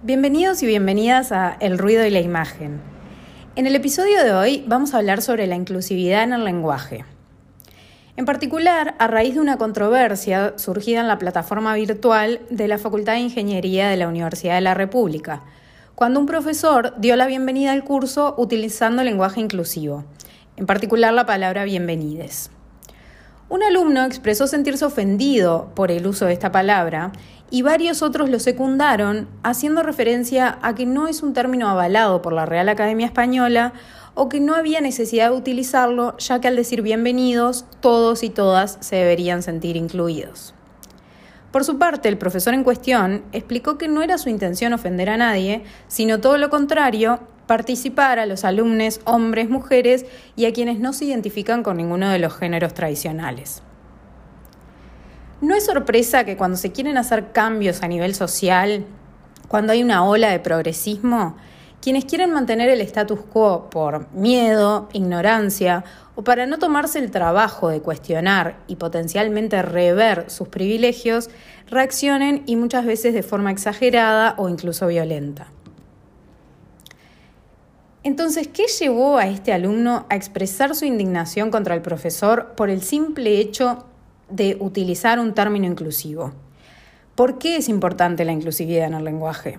Bienvenidos y bienvenidas a El ruido y la imagen. En el episodio de hoy vamos a hablar sobre la inclusividad en el lenguaje. En particular, a raíz de una controversia surgida en la plataforma virtual de la Facultad de Ingeniería de la Universidad de la República, cuando un profesor dio la bienvenida al curso utilizando lenguaje inclusivo, en particular la palabra bienvenides. Un alumno expresó sentirse ofendido por el uso de esta palabra y varios otros lo secundaron haciendo referencia a que no es un término avalado por la Real Academia Española o que no había necesidad de utilizarlo ya que al decir bienvenidos todos y todas se deberían sentir incluidos. Por su parte, el profesor en cuestión explicó que no era su intención ofender a nadie, sino todo lo contrario, participar a los alumnos hombres, mujeres y a quienes no se identifican con ninguno de los géneros tradicionales. No es sorpresa que cuando se quieren hacer cambios a nivel social, cuando hay una ola de progresismo, quienes quieren mantener el status quo por miedo, ignorancia o para no tomarse el trabajo de cuestionar y potencialmente rever sus privilegios, reaccionen y muchas veces de forma exagerada o incluso violenta. Entonces, ¿qué llevó a este alumno a expresar su indignación contra el profesor por el simple hecho de utilizar un término inclusivo? ¿Por qué es importante la inclusividad en el lenguaje?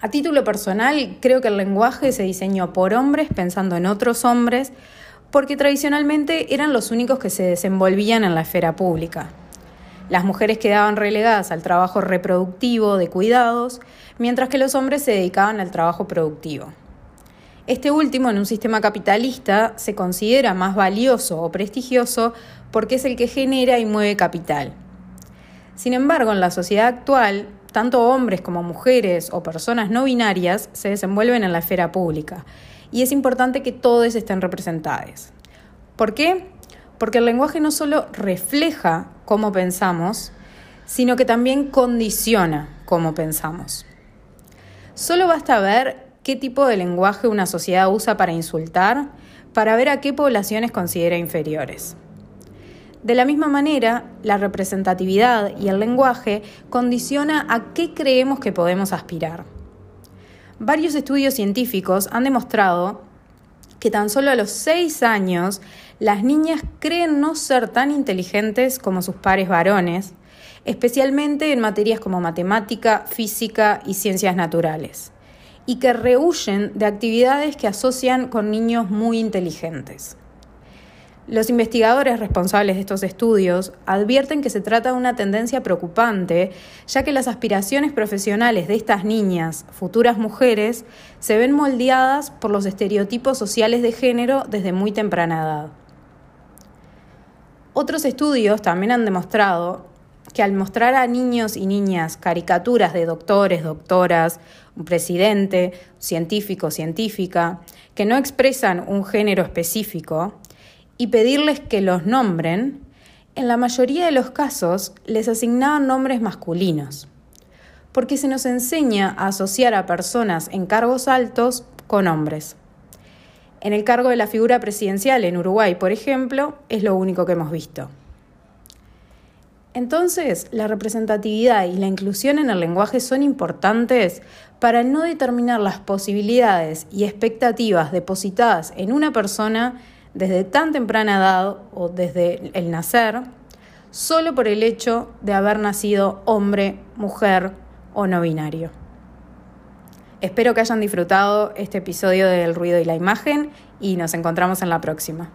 A título personal, creo que el lenguaje se diseñó por hombres pensando en otros hombres, porque tradicionalmente eran los únicos que se desenvolvían en la esfera pública. Las mujeres quedaban relegadas al trabajo reproductivo de cuidados, mientras que los hombres se dedicaban al trabajo productivo. Este último, en un sistema capitalista, se considera más valioso o prestigioso porque es el que genera y mueve capital. Sin embargo, en la sociedad actual, tanto hombres como mujeres o personas no binarias se desenvuelven en la esfera pública y es importante que todos estén representados. ¿Por qué? Porque el lenguaje no solo refleja cómo pensamos, sino que también condiciona cómo pensamos. Solo basta ver qué tipo de lenguaje una sociedad usa para insultar, para ver a qué poblaciones considera inferiores. De la misma manera, la representatividad y el lenguaje condiciona a qué creemos que podemos aspirar. Varios estudios científicos han demostrado que tan solo a los 6 años las niñas creen no ser tan inteligentes como sus pares varones, especialmente en materias como matemática, física y ciencias naturales y que rehuyen de actividades que asocian con niños muy inteligentes. Los investigadores responsables de estos estudios advierten que se trata de una tendencia preocupante, ya que las aspiraciones profesionales de estas niñas, futuras mujeres, se ven moldeadas por los estereotipos sociales de género desde muy temprana edad. Otros estudios también han demostrado que al mostrar a niños y niñas caricaturas de doctores, doctoras, un presidente, científico, científica, que no expresan un género específico, y pedirles que los nombren, en la mayoría de los casos les asignaban nombres masculinos, porque se nos enseña a asociar a personas en cargos altos con hombres. En el cargo de la figura presidencial en Uruguay, por ejemplo, es lo único que hemos visto. Entonces, la representatividad y la inclusión en el lenguaje son importantes para no determinar las posibilidades y expectativas depositadas en una persona desde tan temprana edad o desde el nacer, solo por el hecho de haber nacido hombre, mujer o no binario. Espero que hayan disfrutado este episodio del ruido y la imagen y nos encontramos en la próxima.